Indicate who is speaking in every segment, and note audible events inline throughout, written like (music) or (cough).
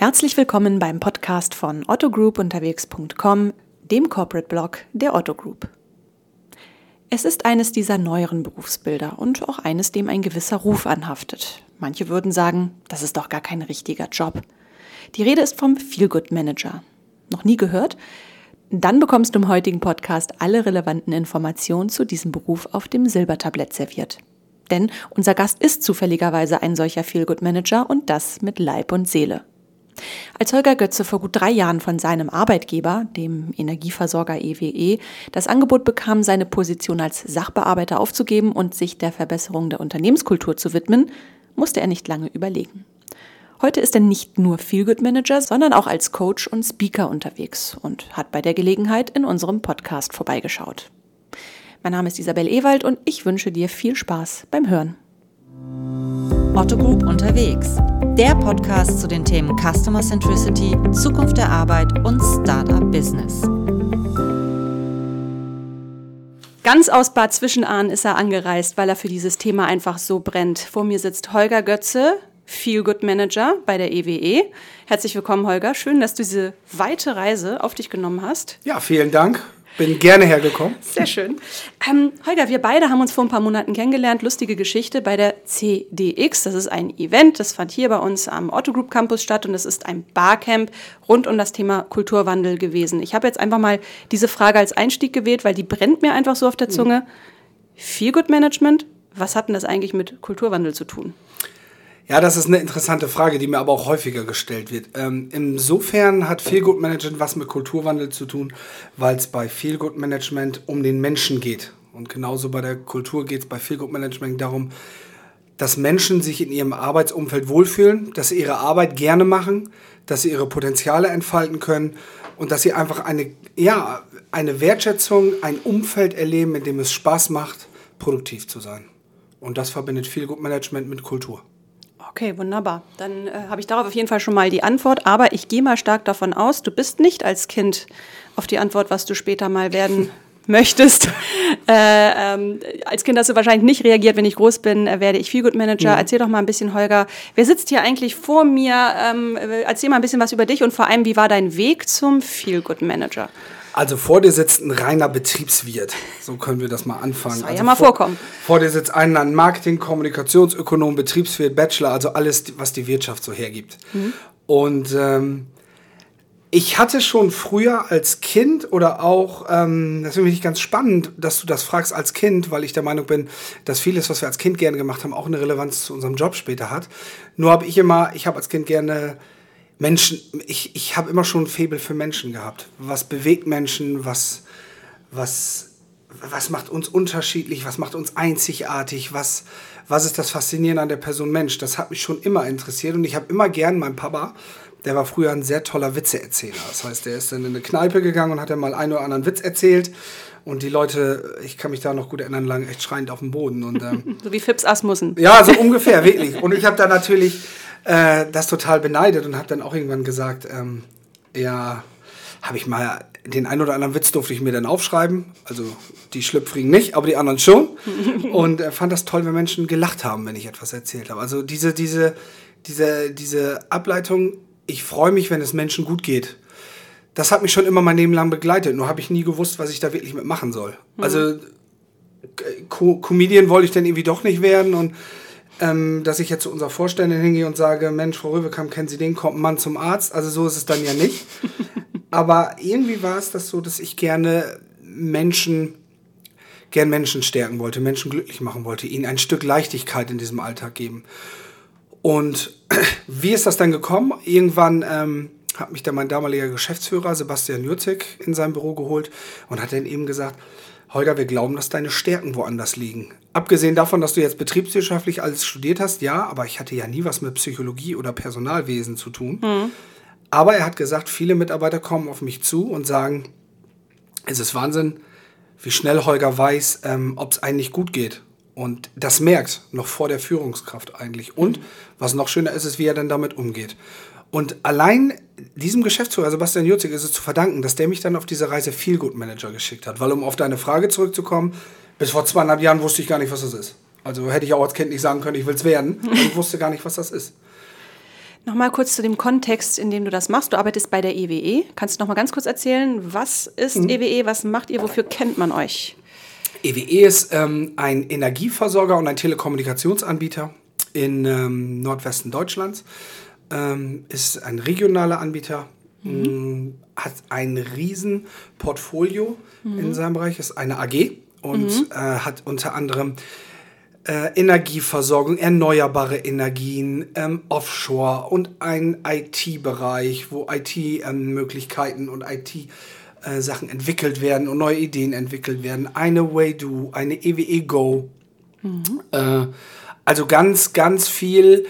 Speaker 1: Herzlich willkommen beim Podcast von ottogroupunterwegs.com, dem Corporate Blog der Otto Group. Es ist eines dieser neueren Berufsbilder und auch eines, dem ein gewisser Ruf anhaftet. Manche würden sagen, das ist doch gar kein richtiger Job. Die Rede ist vom Feelgood Manager. Noch nie gehört? Dann bekommst du im heutigen Podcast alle relevanten Informationen zu diesem Beruf auf dem Silbertablett serviert. Denn unser Gast ist zufälligerweise ein solcher Feelgood Manager und das mit Leib und Seele. Als Holger Götze vor gut drei Jahren von seinem Arbeitgeber, dem Energieversorger EWE, e, das Angebot bekam, seine Position als Sachbearbeiter aufzugeben und sich der Verbesserung der Unternehmenskultur zu widmen, musste er nicht lange überlegen. Heute ist er nicht nur Feelgood Manager, sondern auch als Coach und Speaker unterwegs und hat bei der Gelegenheit in unserem Podcast vorbeigeschaut. Mein Name ist Isabel Ewald und ich wünsche dir viel Spaß beim Hören.
Speaker 2: Otto Group unterwegs. Der Podcast zu den Themen Customer Centricity, Zukunft der Arbeit und Startup Business.
Speaker 1: Ganz aus Bad Zwischenahn ist er angereist, weil er für dieses Thema einfach so brennt. Vor mir sitzt Holger Götze, Feel Good Manager bei der EWE. E. Herzlich willkommen, Holger. Schön, dass du diese weite Reise auf dich genommen hast.
Speaker 3: Ja, vielen Dank. Bin gerne hergekommen.
Speaker 1: Sehr schön. Ähm, Holger, wir beide haben uns vor ein paar Monaten kennengelernt. Lustige Geschichte bei der CDX. Das ist ein Event, das fand hier bei uns am Otto Group Campus statt und es ist ein Barcamp rund um das Thema Kulturwandel gewesen. Ich habe jetzt einfach mal diese Frage als Einstieg gewählt, weil die brennt mir einfach so auf der Zunge. Feel Good Management, was hat denn das eigentlich mit Kulturwandel zu tun?
Speaker 3: Ja, das ist eine interessante Frage, die mir aber auch häufiger gestellt wird. Ähm, insofern hat Feelgood Management was mit Kulturwandel zu tun, weil es bei Feelgood Management um den Menschen geht. Und genauso bei der Kultur geht es bei Feelgood Management darum, dass Menschen sich in ihrem Arbeitsumfeld wohlfühlen, dass sie ihre Arbeit gerne machen, dass sie ihre Potenziale entfalten können und dass sie einfach eine, ja, eine Wertschätzung, ein Umfeld erleben, in dem es Spaß macht, produktiv zu sein. Und das verbindet Feelgood Management mit Kultur.
Speaker 1: Okay, wunderbar. Dann äh, habe ich darauf auf jeden Fall schon mal die Antwort. Aber ich gehe mal stark davon aus, du bist nicht als Kind auf die Antwort, was du später mal werden (laughs) möchtest. Äh, ähm, als Kind hast du wahrscheinlich nicht reagiert, wenn ich groß bin, äh, werde ich Feelgood Manager. Mhm. Erzähl doch mal ein bisschen, Holger. Wer sitzt hier eigentlich vor mir? Ähm, äh, erzähl mal ein bisschen was über dich und vor allem, wie war dein Weg zum Feelgood Manager?
Speaker 3: Also vor dir sitzt ein reiner Betriebswirt. So können wir das mal anfangen.
Speaker 1: Soll
Speaker 3: also
Speaker 1: ja mal
Speaker 3: vor,
Speaker 1: vorkommen.
Speaker 3: Vor dir sitzt ein Marketing, Kommunikationsökonom, Betriebswirt, Bachelor, also alles, was die Wirtschaft so hergibt. Mhm. Und ähm, ich hatte schon früher als Kind oder auch, ähm, das finde ich ganz spannend, dass du das fragst als Kind, weil ich der Meinung bin, dass vieles, was wir als Kind gerne gemacht haben, auch eine Relevanz zu unserem Job später hat. Nur habe ich immer, ich habe als Kind gerne Menschen, ich, ich habe immer schon ein Faible für Menschen gehabt. Was bewegt Menschen, was, was, was macht uns unterschiedlich, was macht uns einzigartig, was, was ist das Faszinierende an der Person Mensch. Das hat mich schon immer interessiert und ich habe immer gern, mein Papa, der war früher ein sehr toller Witzeerzähler. Das heißt, der ist dann in eine Kneipe gegangen und hat dann mal einen oder anderen Witz erzählt. Und die Leute, ich kann mich da noch gut erinnern, lagen echt schreiend auf dem Boden. Und, ähm, (laughs)
Speaker 1: so wie Fips Asmussen.
Speaker 3: Ja, so ungefähr, wirklich. Und ich habe da natürlich äh, das total beneidet und habe dann auch irgendwann gesagt, ähm, ja, habe ich mal den ein oder anderen Witz durfte ich mir dann aufschreiben. Also die Schlüpfrigen nicht, aber die anderen schon. (laughs) und äh, fand das toll, wenn Menschen gelacht haben, wenn ich etwas erzählt habe. Also diese, diese, diese, diese Ableitung, ich freue mich, wenn es Menschen gut geht. Das hat mich schon immer mein Leben lang begleitet. Nur habe ich nie gewusst, was ich da wirklich mitmachen soll. Mhm. Also Co Comedian wollte ich dann irgendwie doch nicht werden und ähm, dass ich jetzt zu unserer Vorständin hingehe und sage, Mensch, Frau Röwekamp, kennen Sie den, kommt ein Mann zum Arzt. Also so ist es dann ja nicht. (laughs) Aber irgendwie war es das so, dass ich gerne Menschen, gern Menschen stärken wollte, Menschen glücklich machen wollte, ihnen ein Stück Leichtigkeit in diesem Alltag geben. Und (clears throat) wie ist das dann gekommen? Irgendwann ähm, hat mich dann mein damaliger Geschäftsführer Sebastian Jurzig in sein Büro geholt und hat dann eben gesagt, Holger, wir glauben, dass deine Stärken woanders liegen. Abgesehen davon, dass du jetzt betriebswirtschaftlich alles studiert hast, ja, aber ich hatte ja nie was mit Psychologie oder Personalwesen zu tun. Mhm. Aber er hat gesagt, viele Mitarbeiter kommen auf mich zu und sagen, es ist Wahnsinn, wie schnell Holger weiß, ähm, ob es eigentlich gut geht. Und das merkt noch vor der Führungskraft eigentlich. Und was noch schöner ist, ist, wie er dann damit umgeht. Und allein diesem Geschäftsführer Sebastian Jutzig ist es zu verdanken, dass der mich dann auf diese Reise Feelgood Manager geschickt hat. Weil um auf deine Frage zurückzukommen, bis vor zweieinhalb Jahren wusste ich gar nicht, was das ist. Also hätte ich auch als Kind nicht sagen können, ich will es werden. (laughs) Ich wusste gar nicht, was das ist.
Speaker 1: Nochmal kurz zu dem Kontext, in dem du das machst. Du arbeitest bei der EWE. Kannst du noch mal ganz kurz erzählen, was ist mhm. EWE, was macht ihr, wofür kennt man euch?
Speaker 3: EWE ist ähm, ein Energieversorger und ein Telekommunikationsanbieter in ähm, Nordwesten Deutschlands. Ähm, ist ein regionaler Anbieter, mhm. Mm, hat ein riesen Portfolio mhm. in seinem Bereich, ist eine AG und mhm. äh, hat unter anderem äh, Energieversorgung, erneuerbare Energien, ähm, Offshore und ein IT-Bereich, wo IT-Möglichkeiten ähm, und IT-Sachen äh, entwickelt werden und neue Ideen entwickelt werden. Eine Waydo, eine EWE Go. Mhm. Äh, also ganz, ganz viel,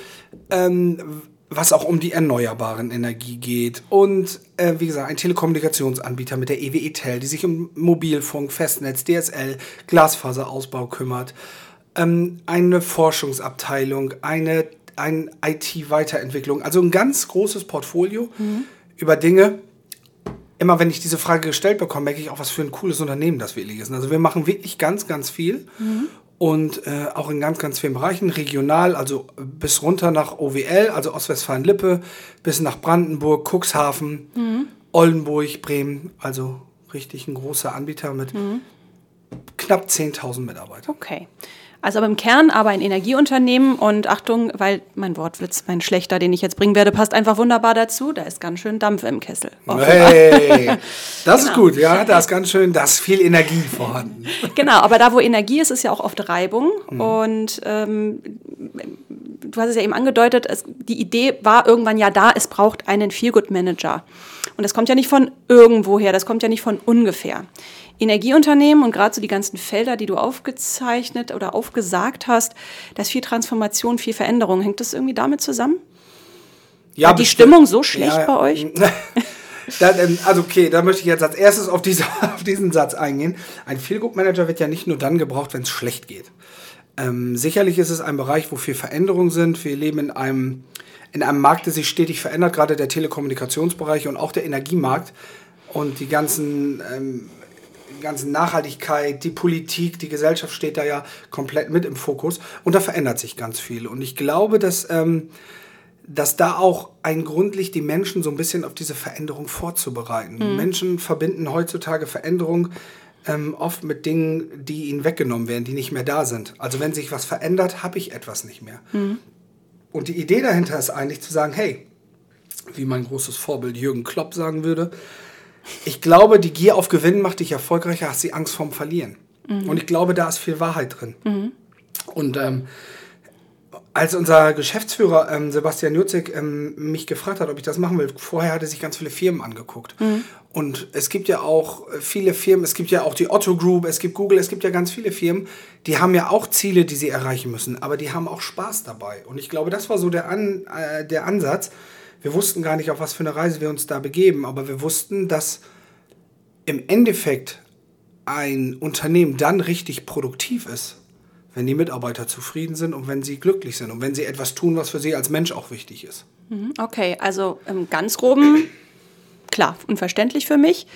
Speaker 3: ähm, was auch um die erneuerbaren Energie geht. Und äh, wie gesagt, ein Telekommunikationsanbieter mit der EWE Tel, die sich um Mobilfunk, Festnetz, DSL, Glasfaserausbau kümmert ähm, eine Forschungsabteilung, eine, eine IT-Weiterentwicklung, also ein ganz großes Portfolio mhm. über Dinge. Immer wenn ich diese Frage gestellt bekomme, merke ich auch, was für ein cooles Unternehmen das wirklich ist. Also wir machen wirklich ganz, ganz viel. Mhm. Und äh, auch in ganz, ganz vielen Bereichen, regional, also bis runter nach OWL, also Ostwestfalen-Lippe, bis nach Brandenburg, Cuxhaven, mhm. Oldenburg, Bremen, also richtig ein großer Anbieter mit mhm. knapp 10.000 Mitarbeitern.
Speaker 1: Okay. Also aber im Kern aber ein Energieunternehmen und Achtung, weil mein Wortwitz, mein schlechter, den ich jetzt bringen werde, passt einfach wunderbar dazu. Da ist ganz schön Dampf im Kessel.
Speaker 3: Hey, das genau. ist gut, ja, da ist ganz schön, da ist viel Energie vorhanden. (laughs)
Speaker 1: Genau, aber da, wo Energie ist, ist ja auch oft Reibung. Mhm. Und ähm, du hast es ja eben angedeutet, es, die Idee war irgendwann ja da, es braucht einen Feelgood-Manager. Und das kommt ja nicht von irgendwoher, das kommt ja nicht von ungefähr. Energieunternehmen und gerade so die ganzen Felder, die du aufgezeichnet oder aufgesagt hast, da ist viel Transformation, viel Veränderung. Hängt das irgendwie damit zusammen? Ja, War die Stimmung so schlecht ja, bei euch? (laughs)
Speaker 3: Dann, ähm, also okay, da möchte ich jetzt als erstes auf, diese, (laughs) auf diesen Satz eingehen. Ein Feelgood-Manager wird ja nicht nur dann gebraucht, wenn es schlecht geht. Ähm, sicherlich ist es ein Bereich, wo viel Veränderungen sind. Wir leben in einem, in einem Markt, der sich stetig verändert, gerade der Telekommunikationsbereich und auch der Energiemarkt. Und die ganzen ähm, ganzen Nachhaltigkeit, die Politik, die Gesellschaft steht da ja komplett mit im Fokus und da verändert sich ganz viel. Und ich glaube, dass, ähm, dass da auch ein Grund liegt, die Menschen so ein bisschen auf diese Veränderung vorzubereiten. Mhm. Menschen verbinden heutzutage Veränderung ähm, oft mit Dingen, die ihnen weggenommen werden, die nicht mehr da sind. Also wenn sich was verändert, habe ich etwas nicht mehr. Mhm. Und die Idee dahinter ist eigentlich zu sagen, hey, wie mein großes Vorbild Jürgen Klopp sagen würde, ich glaube, die Gier auf Gewinn macht dich erfolgreicher als die Angst vorm Verlieren. Mhm. Und ich glaube, da ist viel Wahrheit drin. Mhm. Und ähm, als unser Geschäftsführer ähm, Sebastian Jutzig ähm, mich gefragt hat, ob ich das machen will, vorher hat er sich ganz viele Firmen angeguckt. Mhm. Und es gibt ja auch viele Firmen, es gibt ja auch die Otto Group, es gibt Google, es gibt ja ganz viele Firmen, die haben ja auch Ziele, die sie erreichen müssen, aber die haben auch Spaß dabei. Und ich glaube, das war so der, An äh, der Ansatz, wir wussten gar nicht, auf was für eine Reise wir uns da begeben, aber wir wussten, dass im Endeffekt ein Unternehmen dann richtig produktiv ist, wenn die Mitarbeiter zufrieden sind und wenn sie glücklich sind und wenn sie etwas tun, was für sie als Mensch auch wichtig ist.
Speaker 1: Mhm, okay, also ganz groben, klar, unverständlich für mich.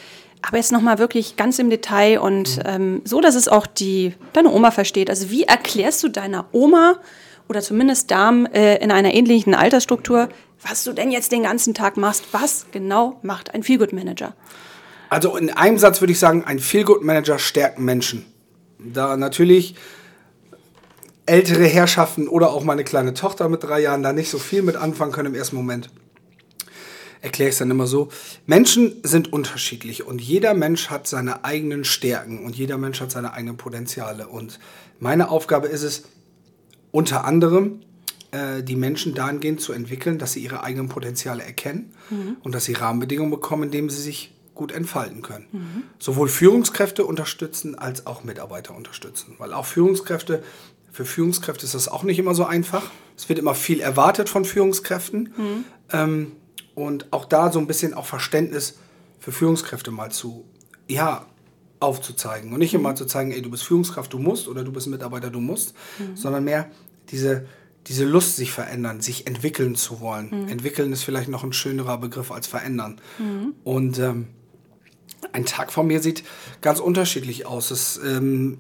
Speaker 1: Aber jetzt nochmal wirklich ganz im Detail und mhm. ähm, so, dass es auch die, deine Oma versteht. Also wie erklärst du deiner Oma oder zumindest Damen äh, in einer ähnlichen Altersstruktur, was du denn jetzt den ganzen Tag machst. Was genau macht ein Feelgood Manager?
Speaker 3: Also in einem Satz würde ich sagen, ein Feelgood Manager stärkt Menschen. Da natürlich ältere Herrschaften oder auch meine kleine Tochter mit drei Jahren da nicht so viel mit anfangen können im ersten Moment, erkläre ich es dann immer so. Menschen sind unterschiedlich und jeder Mensch hat seine eigenen Stärken und jeder Mensch hat seine eigenen Potenziale. Und meine Aufgabe ist es, unter anderem äh, die Menschen dahingehend zu entwickeln, dass sie ihre eigenen Potenziale erkennen mhm. und dass sie Rahmenbedingungen bekommen, in denen sie sich gut entfalten können. Mhm. Sowohl Führungskräfte unterstützen als auch Mitarbeiter unterstützen. Weil auch Führungskräfte, für Führungskräfte ist das auch nicht immer so einfach. Es wird immer viel erwartet von Führungskräften. Mhm. Ähm, und auch da so ein bisschen auch Verständnis für Führungskräfte mal zu, ja, aufzuzeigen. Und nicht immer mhm. zu zeigen, ey, du bist Führungskraft, du musst oder du bist Mitarbeiter, du musst, mhm. sondern mehr diese diese Lust, sich verändern, sich entwickeln zu wollen. Mhm. Entwickeln ist vielleicht noch ein schönerer Begriff als verändern. Mhm. Und ähm, ein Tag von mir sieht ganz unterschiedlich aus. Es ähm,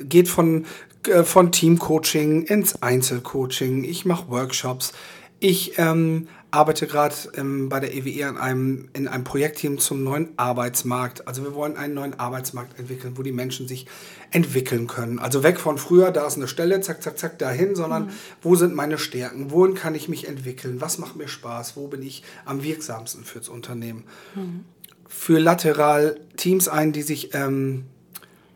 Speaker 3: geht von, äh, von Teamcoaching ins Einzelcoaching. Ich mache Workshops. Ich ähm, arbeite gerade ähm, bei der EWE an einem, in einem Projektteam zum neuen Arbeitsmarkt. Also wir wollen einen neuen Arbeitsmarkt entwickeln, wo die Menschen sich entwickeln können. Also weg von früher, da ist eine Stelle, zack, zack, zack, dahin, sondern mhm. wo sind meine Stärken? Wohin kann ich mich entwickeln? Was macht mir Spaß? Wo bin ich am wirksamsten fürs Unternehmen? Mhm. Für lateral Teams ein, die sich ähm,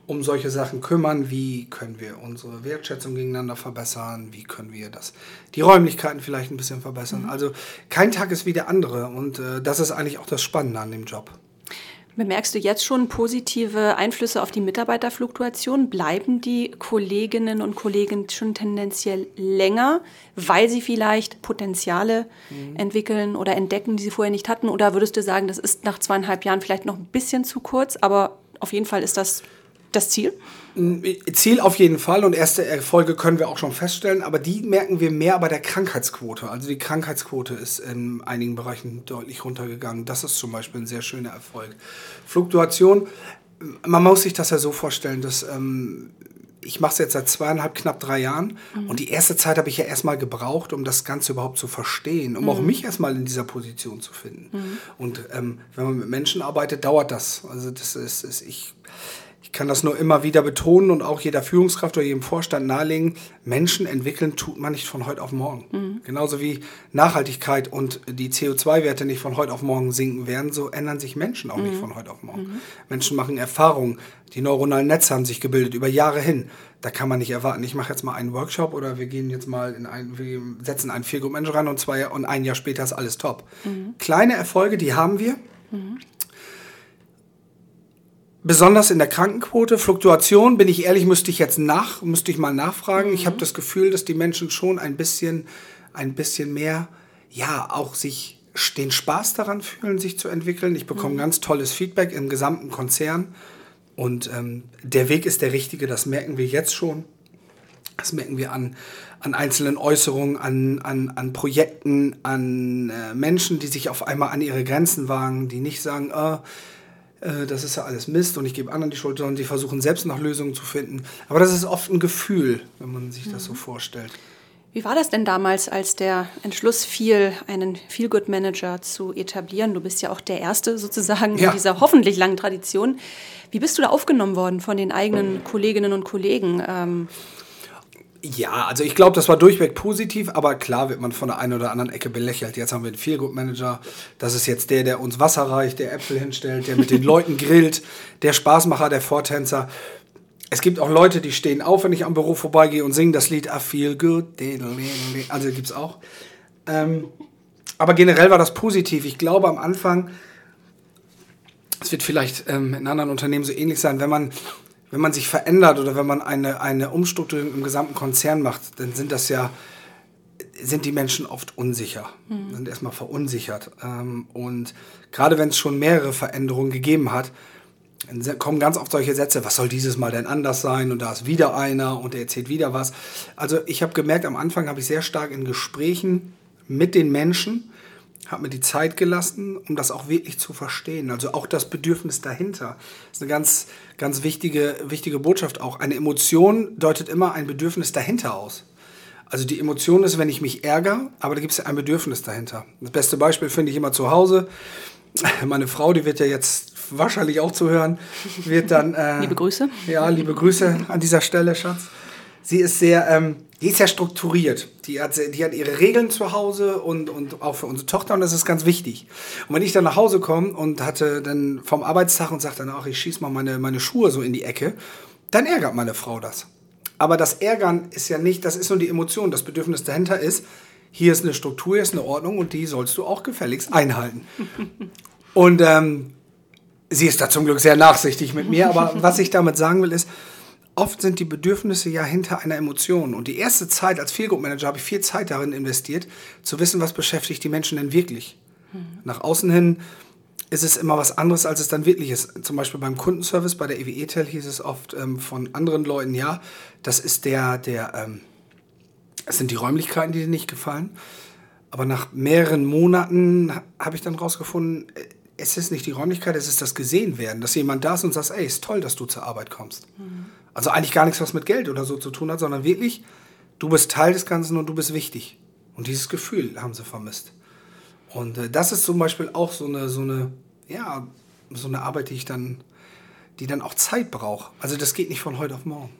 Speaker 3: um solche Sachen kümmern. Wie können wir unsere Wertschätzung gegeneinander verbessern? Wie können wir das, die Räumlichkeiten vielleicht ein bisschen verbessern? Mhm. Also kein Tag ist wie der andere und äh, das ist eigentlich auch das Spannende an dem Job.
Speaker 1: Bemerkst du jetzt schon positive Einflüsse auf die Mitarbeiterfluktuation? Bleiben die Kolleginnen und Kollegen schon tendenziell länger, weil sie vielleicht Potenziale mhm. entwickeln oder entdecken, die sie vorher nicht hatten? Oder würdest du sagen, das ist nach zweieinhalb Jahren vielleicht noch ein bisschen zu kurz, aber auf jeden Fall ist das das Ziel?
Speaker 3: Ziel auf jeden Fall und erste Erfolge können wir auch schon feststellen, aber die merken wir mehr bei der Krankheitsquote. Also die Krankheitsquote ist in einigen Bereichen deutlich runtergegangen. Das ist zum Beispiel ein sehr schöner Erfolg. Fluktuation, man muss sich das ja so vorstellen, dass ähm, ich mache es jetzt seit zweieinhalb, knapp drei Jahren mhm. und die erste Zeit habe ich ja erstmal gebraucht, um das Ganze überhaupt zu verstehen, um mhm. auch mich erstmal in dieser Position zu finden. Mhm. Und ähm, wenn man mit Menschen arbeitet, dauert das. Also das ist, ist ich ich kann das nur immer wieder betonen und auch jeder Führungskraft oder jedem Vorstand nahelegen, Menschen entwickeln tut man nicht von heute auf morgen. Mhm. Genauso wie Nachhaltigkeit und die CO2-Werte nicht von heute auf morgen sinken werden, so ändern sich Menschen auch mhm. nicht von heute auf morgen. Mhm. Menschen machen Erfahrungen, die neuronalen Netze haben sich gebildet über Jahre hin. Da kann man nicht erwarten, ich mache jetzt mal einen Workshop oder wir gehen jetzt mal in ein, wir setzen einen Feel Group Manager rein und zwei und ein Jahr später ist alles top. Mhm. Kleine Erfolge, die haben wir. Besonders in der Krankenquote, Fluktuation, bin ich ehrlich, müsste ich jetzt nach, müsste ich mal nachfragen. Mhm. Ich habe das Gefühl, dass die Menschen schon ein bisschen, ein bisschen mehr, ja, auch sich den Spaß daran fühlen, sich zu entwickeln. Ich bekomme mhm. ganz tolles Feedback im gesamten Konzern. Und ähm, der Weg ist der richtige, das merken wir jetzt schon. Das merken wir an, an einzelnen Äußerungen, an, an, an Projekten, an äh, Menschen, die sich auf einmal an ihre Grenzen wagen, die nicht sagen, äh, äh, das ist ja alles Mist und ich gebe anderen die Schuld, sondern die versuchen selbst nach Lösungen zu finden. Aber das ist oft ein Gefühl, wenn man sich das so mhm. vorstellt.
Speaker 1: Wie war das denn damals, als der Entschluss fiel, einen Feel-Good-Manager zu etablieren? Du bist ja auch der Erste sozusagen ja. in dieser hoffentlich langen Tradition. Wie bist du da aufgenommen worden von den eigenen Kolleginnen und Kollegen? Ähm,
Speaker 3: ja, also ich glaube, das war durchweg positiv, aber klar wird man von der einen oder anderen Ecke belächelt. Jetzt haben wir einen Feelgood-Manager. Das ist jetzt der, der uns Wasser reicht, der Äpfel hinstellt, der mit den (laughs) Leuten grillt, der Spaßmacher, der Vortänzer. Es gibt auch Leute, die stehen auf, wenn ich am Büro vorbeigehe und singen das Lied I feel good. Also gibt es auch. Ähm, aber generell war das positiv. Ich glaube am Anfang, es wird vielleicht ähm, in anderen Unternehmen so ähnlich sein, wenn man wenn man sich verändert oder wenn man eine, eine Umstrukturierung im gesamten Konzern macht, dann sind das ja, sind die Menschen oft unsicher, mhm. sind erstmal verunsichert. Ähm, und gerade wenn es schon mehrere Veränderungen gegeben hat, dann kommen ganz oft solche Sätze, was soll dieses Mal denn anders sein und da ist wieder einer und der erzählt wieder was. Also ich habe gemerkt, am Anfang habe ich sehr stark in Gesprächen mit den Menschen habe mir die Zeit gelassen, um das auch wirklich zu verstehen. Also auch das Bedürfnis dahinter. Das ist eine ganz, ganz wichtige, wichtige Botschaft auch. Eine Emotion deutet immer ein Bedürfnis dahinter aus. Also die Emotion ist, wenn ich mich ärgere, aber da gibt es ja ein Bedürfnis dahinter. Das beste Beispiel finde ich immer zu Hause. (laughs) Meine Frau, die wird ja jetzt wahrscheinlich auch zuhören, wird dann...
Speaker 1: Äh, liebe Grüße.
Speaker 3: Ja, liebe Grüße an dieser Stelle, Schatz. Sie ist sehr... Ähm, die ist ja strukturiert. Die hat, die hat ihre Regeln zu Hause und, und auch für unsere Tochter und das ist ganz wichtig. Und wenn ich dann nach Hause komme und hatte dann vom Arbeitstag und sagte dann auch, ich schieße mal meine, meine Schuhe so in die Ecke, dann ärgert meine Frau das. Aber das Ärgern ist ja nicht, das ist nur die Emotion. Das Bedürfnis dahinter ist, hier ist eine Struktur, hier ist eine Ordnung und die sollst du auch gefälligst einhalten. (laughs) und ähm, sie ist da zum Glück sehr nachsichtig mit mir, aber was ich damit sagen will ist, oft sind die Bedürfnisse ja hinter einer Emotion. Und die erste Zeit als Feelgood-Manager habe ich viel Zeit darin investiert, zu wissen, was beschäftigt die Menschen denn wirklich. Mhm. Nach außen hin ist es immer was anderes, als es dann wirklich ist. Zum Beispiel beim Kundenservice, bei der EWE-Tel hieß es oft ähm, von anderen Leuten, ja, das ist der, der, ähm, es sind die Räumlichkeiten, die dir nicht gefallen. Aber nach mehreren Monaten habe ich dann rausgefunden, äh, es ist nicht die Räumlichkeit, es ist das Gesehenwerden, dass jemand da ist und sagt, ey, ist toll, dass du zur Arbeit kommst. Mhm. Also eigentlich gar nichts, was mit Geld oder so zu tun hat, sondern wirklich, du bist Teil des Ganzen und du bist wichtig. Und dieses Gefühl haben sie vermisst. Und äh, das ist zum Beispiel auch so eine, so eine, ja, so eine Arbeit, die ich dann, die dann auch Zeit braucht. Also das geht nicht von heute auf morgen.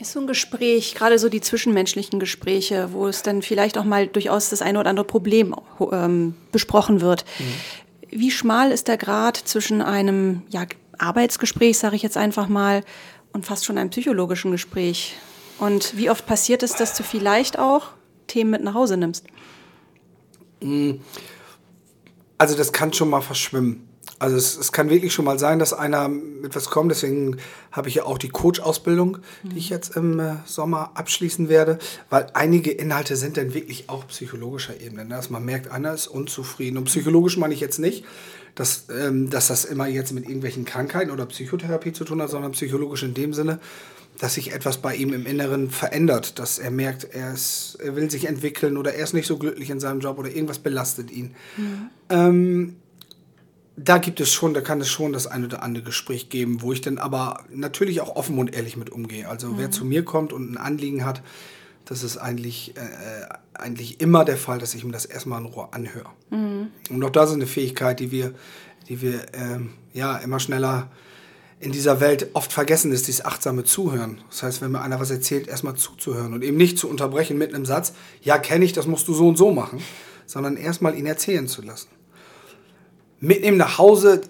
Speaker 1: Ist so ein Gespräch, gerade so die zwischenmenschlichen Gespräche, wo es dann vielleicht auch mal durchaus das eine oder andere Problem ähm, besprochen wird. Mhm. Wie schmal ist der Grad zwischen einem ja, Arbeitsgespräch, sage ich jetzt einfach mal, und fast schon einem psychologischen Gespräch? Und wie oft passiert es, dass du vielleicht auch Themen mit nach Hause nimmst?
Speaker 3: Mhm. Also das kann schon mal verschwimmen. Also es, es, kann wirklich schon mal sein, dass einer mit was kommt. Deswegen habe ich ja auch die Coach-Ausbildung, die ich jetzt im äh, Sommer abschließen werde, weil einige Inhalte sind dann wirklich auch psychologischer Ebene. Ne? Dass man merkt, einer ist unzufrieden. Und psychologisch meine ich jetzt nicht, dass, ähm, dass das immer jetzt mit irgendwelchen Krankheiten oder Psychotherapie zu tun hat, sondern psychologisch in dem Sinne, dass sich etwas bei ihm im Inneren verändert, dass er merkt, er, ist, er will sich entwickeln oder er ist nicht so glücklich in seinem Job oder irgendwas belastet ihn. Mhm. Ähm, da gibt es schon, da kann es schon das ein oder andere Gespräch geben, wo ich dann aber natürlich auch offen und ehrlich mit umgehe. Also mhm. wer zu mir kommt und ein Anliegen hat, das ist eigentlich, äh, eigentlich immer der Fall, dass ich mir das erstmal in Ruhe anhöre. Mhm. Und auch das ist eine Fähigkeit, die wir, die wir ähm, ja immer schneller in dieser Welt oft vergessen ist, dieses achtsame Zuhören. Das heißt, wenn mir einer was erzählt, erstmal zuzuhören und eben nicht zu unterbrechen mit einem Satz, ja, kenne ich, das musst du so und so machen, sondern erstmal ihn erzählen zu lassen mitnehmen nach Hause,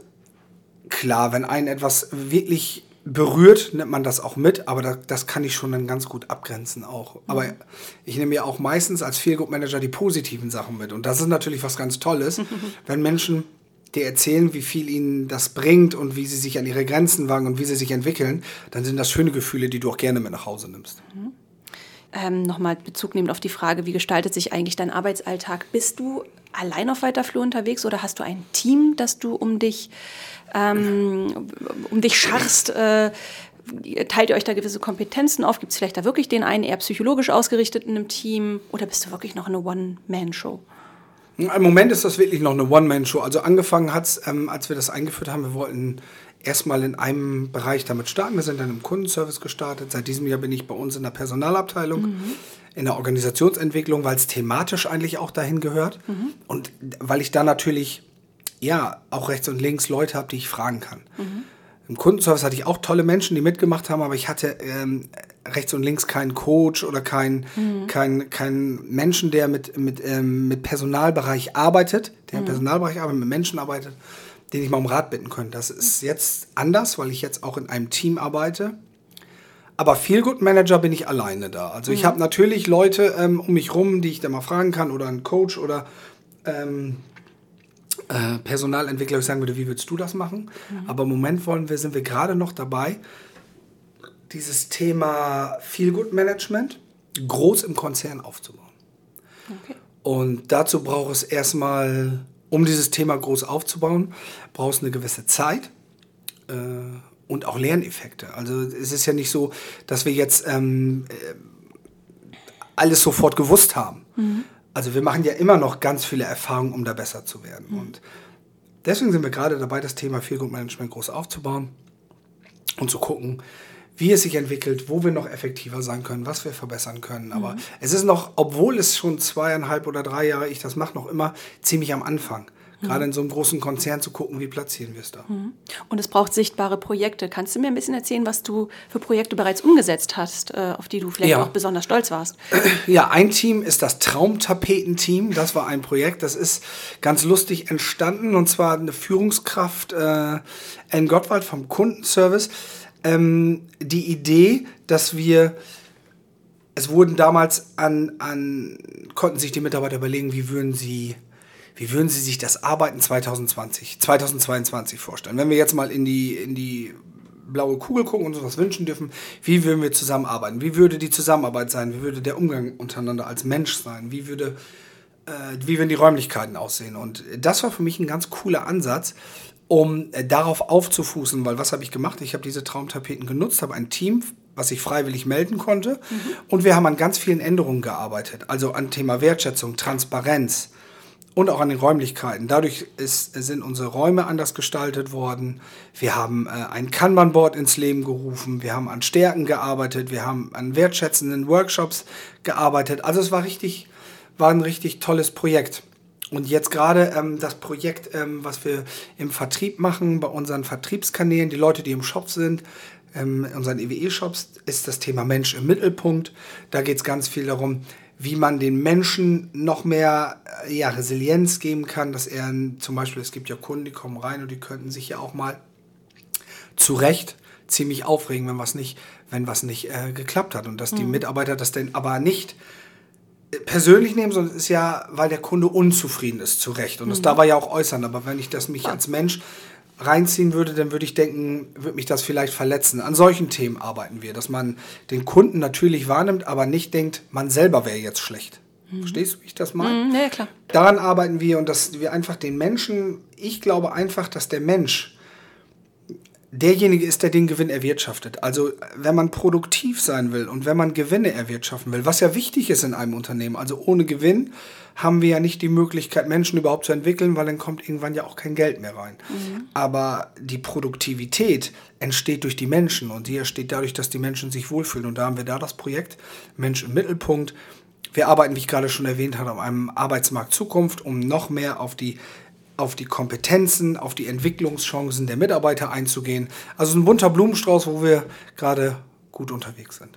Speaker 3: klar, wenn einen etwas wirklich berührt, nimmt man das auch mit, aber das, das kann ich schon dann ganz gut abgrenzen auch. Aber mhm. ich nehme ja auch meistens als Feelgood Manager die positiven Sachen mit. Und das ist natürlich was ganz Tolles, (laughs) wenn Menschen dir erzählen, wie viel ihnen das bringt und wie sie sich an ihre Grenzen wagen und wie sie sich entwickeln, dann sind das schöne Gefühle, die du auch gerne mit nach Hause nimmst. Mhm.
Speaker 1: Ähm, Nochmal Bezug nehmend auf die Frage, wie gestaltet sich eigentlich dein Arbeitsalltag? Bist du allein auf weiter Flur unterwegs oder hast du ein Team, das du um dich, ähm, um dich scharrst? Äh, teilt ihr euch da gewisse Kompetenzen auf? Gibt es vielleicht da wirklich den einen eher psychologisch ausgerichteten im Team oder bist du wirklich noch eine One-Man-Show?
Speaker 3: Im Moment ist das wirklich noch eine One-Man-Show. Also angefangen hat es, ähm, als wir das eingeführt haben, wir wollten erstmal in einem Bereich damit starten. Wir sind dann im Kundenservice gestartet. Seit diesem Jahr bin ich bei uns in der Personalabteilung, mhm. in der Organisationsentwicklung, weil es thematisch eigentlich auch dahin gehört. Mhm. Und weil ich da natürlich ja auch rechts und links Leute habe, die ich fragen kann. Mhm. Im Kundenservice hatte ich auch tolle Menschen, die mitgemacht haben, aber ich hatte ähm, rechts und links keinen Coach oder keinen mhm. kein, kein Menschen, der mit, mit, ähm, mit Personalbereich arbeitet, der im mhm. Personalbereich arbeitet, mit Menschen arbeitet den ich mal um Rat bitten könnte. Das ist jetzt anders, weil ich jetzt auch in einem Team arbeite. Aber viel Good Manager bin ich alleine da. Also mhm. ich habe natürlich Leute ähm, um mich rum, die ich da mal fragen kann oder einen Coach oder ähm, äh, Personalentwickler, ich sagen würde, wie würdest du das machen? Mhm. Aber im Moment wollen wir, sind wir gerade noch dabei, dieses Thema Feel Good Management groß im Konzern aufzubauen. Okay. Und dazu braucht es erstmal um dieses Thema groß aufzubauen, brauchst du eine gewisse Zeit äh, und auch Lerneffekte. Also es ist ja nicht so, dass wir jetzt ähm, äh, alles sofort gewusst haben. Mhm. Also wir machen ja immer noch ganz viele Erfahrungen, um da besser zu werden. Mhm. Und deswegen sind wir gerade dabei, das Thema Feelgood-Management groß aufzubauen und zu gucken, wie es sich entwickelt, wo wir noch effektiver sein können, was wir verbessern können. Aber mhm. es ist noch, obwohl es schon zweieinhalb oder drei Jahre ich das mache, noch immer ziemlich am Anfang. Gerade in so einem großen Konzern zu gucken, wie platzieren wir es da. Mhm.
Speaker 1: Und es braucht sichtbare Projekte. Kannst du mir ein bisschen erzählen, was du für Projekte bereits umgesetzt hast, äh, auf die du vielleicht ja. auch besonders stolz warst? (clears throat)
Speaker 3: Ja, ein Team ist das Traumtapeten-Team. Das war ein Projekt, das ist ganz lustig entstanden. Und zwar eine Führungskraft, äh, Anne Gottwald vom Kundenservice ähm, die Idee, dass wir, es wurden damals an, an, konnten sich die Mitarbeiter überlegen, wie würden sie, wie würden sie sich das Arbeiten 2020, 2022 vorstellen. Wenn wir jetzt mal in die, in die blaue Kugel gucken und uns was wünschen dürfen, wie würden wir zusammenarbeiten? Wie würde die Zusammenarbeit sein? Wie würde der Umgang untereinander als Mensch sein? Wie würde äh, wie würden die Räumlichkeiten aussehen? Und das war für mich ein ganz cooler Ansatz, um äh, darauf aufzufußen, weil was habe ich gemacht? Ich habe diese Traumtapeten genutzt, habe ein Team, was ich freiwillig melden konnte mhm. und wir haben an ganz vielen Änderungen gearbeitet, also an Thema Wertschätzung, Transparenz und auch an den Räumlichkeiten. Dadurch ist, sind unsere Räume anders gestaltet worden. Wir haben äh, ein Kanban-Board ins Leben gerufen, wir haben an Stärken gearbeitet, wir haben an wertschätzenden Workshops gearbeitet. Also es war richtig, war ein richtig tolles Projekt. Und jetzt gerade ähm, das Projekt, ähm, was wir im Vertrieb machen, bei unseren Vertriebskanälen, die Leute, die im Shop sind, ähm, unseren EWE-Shops, ist das Thema Mensch im Mittelpunkt. Da geht es ganz viel darum, wie man den Menschen noch mehr äh, ja, Resilienz geben kann, dass er zum Beispiel, es gibt ja Kunden, die kommen rein und die könnten sich ja auch mal zu Recht ziemlich aufregen, wenn was nicht, wenn was nicht äh, geklappt hat und dass mhm. die Mitarbeiter das denn aber nicht äh, persönlich nehmen, sondern es ist ja, weil der Kunde unzufrieden ist, zu Recht. Und das mhm. darf er ja auch äußern. Aber wenn ich das mich als Mensch reinziehen würde, dann würde ich denken, würde mich das vielleicht verletzen. An solchen Themen arbeiten wir, dass man den Kunden natürlich wahrnimmt, aber nicht denkt, man selber wäre jetzt schlecht. Mhm. Verstehst du, wie ich das meine?
Speaker 1: Mhm, ja, klar.
Speaker 3: Daran arbeiten wir und dass wir einfach den Menschen, ich glaube einfach, dass der Mensch derjenige ist, der den Gewinn erwirtschaftet. Also wenn man produktiv sein will und wenn man Gewinne erwirtschaften will, was ja wichtig ist in einem Unternehmen, also ohne Gewinn haben wir ja nicht die Möglichkeit, Menschen überhaupt zu entwickeln, weil dann kommt irgendwann ja auch kein Geld mehr rein. Mhm. Aber die Produktivität entsteht durch die Menschen und die entsteht dadurch, dass die Menschen sich wohlfühlen. Und da haben wir da das Projekt Mensch im Mittelpunkt. Wir arbeiten, wie ich gerade schon erwähnt habe, an einem Arbeitsmarkt Zukunft, um noch mehr auf die auf die Kompetenzen, auf die Entwicklungschancen der Mitarbeiter einzugehen. Also ein bunter Blumenstrauß, wo wir gerade gut unterwegs sind.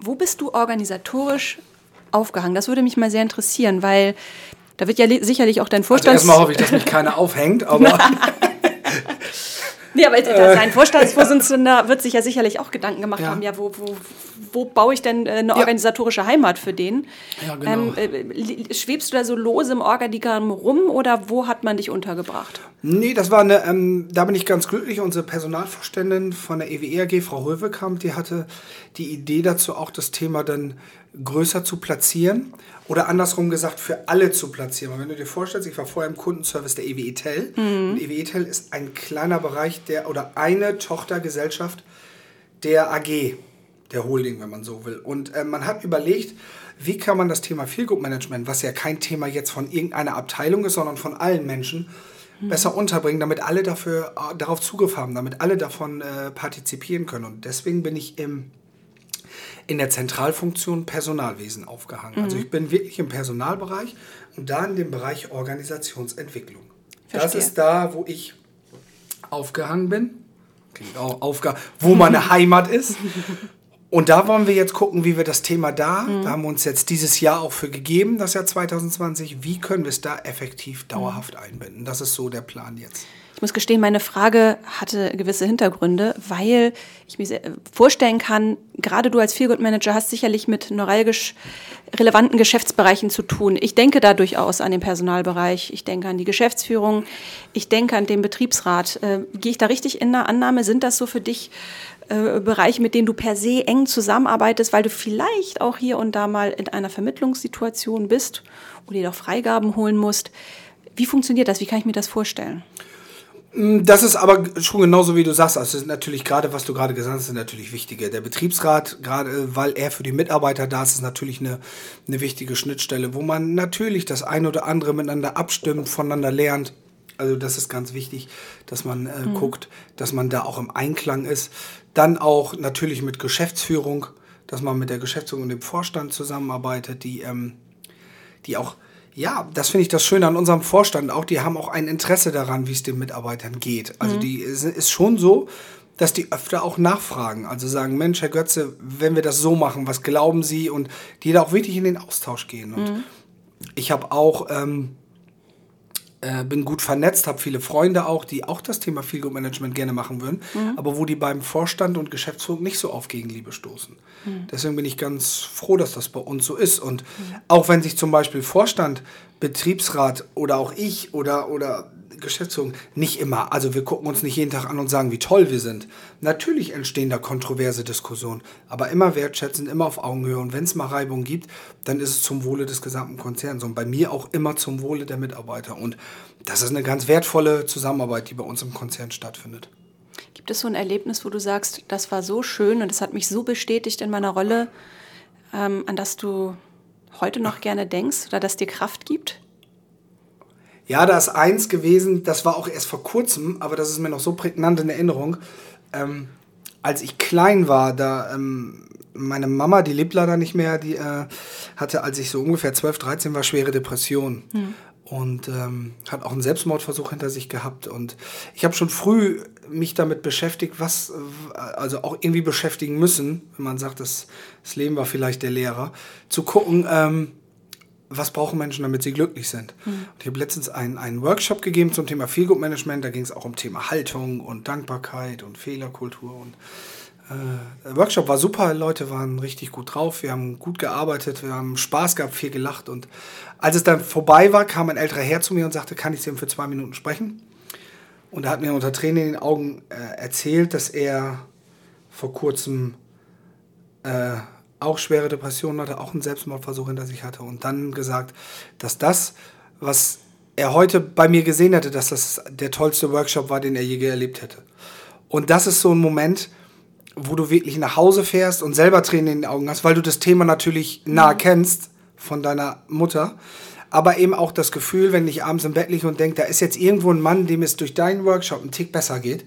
Speaker 1: Wo bist du organisatorisch aufgehangen? Das würde mich mal sehr interessieren, weil da wird ja sicherlich auch dein Vorstand.
Speaker 3: Also erstmal hoffe ich, dass mich keiner aufhängt, aber. (laughs)
Speaker 1: Nee, aber äh. sein Vorstandsvorsitzender wird sich ja sicherlich auch Gedanken gemacht ja. haben, ja, wo, wo, wo baue ich denn äh, eine ja. organisatorische Heimat für den? Ja, genau. Ähm, äh, schwebst du da so lose im Organigramm rum oder wo hat man dich untergebracht?
Speaker 3: Nee, das war eine, ähm, da bin ich ganz glücklich. Unsere Personalvorständin von der EWE AG, Frau Höwekamp, die hatte die Idee dazu, auch das Thema dann größer zu platzieren oder andersrum gesagt für alle zu platzieren. Weil wenn du dir vorstellst, ich war vorher im Kundenservice der EWE Tel mhm. und EWE Tel ist ein kleiner Bereich der oder eine Tochtergesellschaft der AG, der Holding, wenn man so will. Und äh, man hat überlegt, wie kann man das Thema Feelgood Management, was ja kein Thema jetzt von irgendeiner Abteilung ist, sondern von allen Menschen, mhm. besser unterbringen, damit alle dafür, äh, darauf Zugriff haben, damit alle davon äh, partizipieren können. Und deswegen bin ich im in der Zentralfunktion Personalwesen aufgehangen. Also mhm. Also ich bin wirklich im Personalbereich und da in dem Bereich Organisationsentwicklung. Verstehe. Das ist da, wo ich aufgehangen bin. Klingt auch aufge wo meine (laughs) Heimat ist. Und da wollen wir jetzt gucken, wie wir das Thema da, mhm. da haben wir uns jetzt dieses Jahr auch für gegeben, das Jahr 2020, wie können wir es da effektiv dauerhaft einbinden. Das ist so der Plan jetzt.
Speaker 1: Ich muss gestehen, meine Frage hatte gewisse Hintergründe, weil ich mir vorstellen kann, gerade du als Feelgood Manager hast sicherlich mit neuralgisch relevanten Geschäftsbereichen zu tun. Ich denke da durchaus an den Personalbereich, ich denke an die Geschäftsführung, ich denke an den Betriebsrat. Äh, gehe ich da richtig in der Annahme? Sind das so für dich äh, Bereiche, mit denen du per se eng zusammenarbeitest, weil du vielleicht auch hier und da mal in einer Vermittlungssituation bist oder dir doch Freigaben holen musst? Wie funktioniert das? Wie kann ich mir das vorstellen?
Speaker 3: Mm, das ist aber schon genauso, wie du sagst. Also, das ist natürlich gerade, was du gerade gesagt hast, ist natürlich wichtiger. Der Betriebsrat, gerade weil er für die Mitarbeiter da ist, ist natürlich eine, eine wichtige Schnittstelle, wo man natürlich das eine oder andere miteinander abstimmt, voneinander lernt. Also, das ist ganz wichtig, dass man äh, mhm. guckt, dass man da auch im Einklang ist. Dann auch natürlich mit Geschäftsführung, dass man mit der Geschäftsführung und dem Vorstand zusammenarbeitet, die, ähm, die auch ja, das finde ich das Schöne an unserem Vorstand auch. Die haben auch ein Interesse daran, wie es den Mitarbeitern geht. Also mhm. die ist, schon so, dass die öfter auch nachfragen. Also sagen, Mensch, Herr Götze, wenn wir das so machen, was glauben Sie? Und die da auch wirklich in den Austausch gehen. Und mhm. ich habe auch ähm, äh, bin gut vernetzt, habe viele Freunde auch, die auch das Thema Feelgood Management gerne machen würden, mhm. aber wo die beim Vorstand und Geschäftsführung nicht so auf Gegenliebe stoßen. Mhm. Deswegen bin ich ganz froh, dass das bei uns so ist. Und mhm. auch wenn sich zum Beispiel Vorstand, Betriebsrat oder auch ich oder, oder Geschäftsführung nicht immer. Also wir gucken uns nicht jeden Tag an und sagen, wie toll wir sind. Natürlich entstehen da kontroverse Diskussionen, aber immer wertschätzend, immer auf Augenhöhe. Und wenn es mal Reibung gibt, dann ist es zum Wohle des gesamten Konzerns und bei mir auch immer zum Wohle der Mitarbeiter. Und das ist eine ganz wertvolle Zusammenarbeit, die bei uns im Konzern stattfindet.
Speaker 1: Gibt es so ein Erlebnis, wo du sagst, das war so schön und das hat mich so bestätigt in meiner Rolle, ähm, an das du heute noch gerne denkst oder das dir Kraft gibt?
Speaker 3: Ja, da ist eins gewesen, das war auch erst vor kurzem, aber das ist mir noch so prägnant in Erinnerung. Ähm, als ich klein war, da ähm, meine Mama, die lebt leider nicht mehr, die äh, hatte, als ich so ungefähr 12, 13 war, schwere Depression. Mhm. Und ähm, hat auch einen Selbstmordversuch hinter sich gehabt. Und ich habe schon früh mich damit beschäftigt, was, also auch irgendwie beschäftigen müssen, wenn man sagt, das, das Leben war vielleicht der Lehrer, zu gucken, ähm, was brauchen Menschen, damit sie glücklich sind. Mhm. Und ich habe letztens einen, einen Workshop gegeben zum Thema Feelgood Management. Da ging es auch um Thema Haltung und Dankbarkeit und Fehlerkultur. Und der Workshop war super, Leute waren richtig gut drauf. Wir haben gut gearbeitet, wir haben Spaß gehabt, viel gelacht. Und als es dann vorbei war, kam ein älterer Herr zu mir und sagte, kann ich Sie für zwei Minuten sprechen? Und er hat mir unter Tränen in den Augen äh, erzählt, dass er vor kurzem äh, auch schwere Depressionen hatte, auch einen Selbstmordversuch hinter sich hatte und dann gesagt, dass das, was er heute bei mir gesehen hätte, dass das der tollste Workshop war, den er je erlebt hätte. Und das ist so ein Moment, wo du wirklich nach Hause fährst und selber Tränen in den Augen hast, weil du das Thema natürlich nah mhm. kennst von deiner Mutter. Aber eben auch das Gefühl, wenn ich abends im Bett liege und denke, da ist jetzt irgendwo ein Mann, dem es durch deinen Workshop einen Tick besser geht,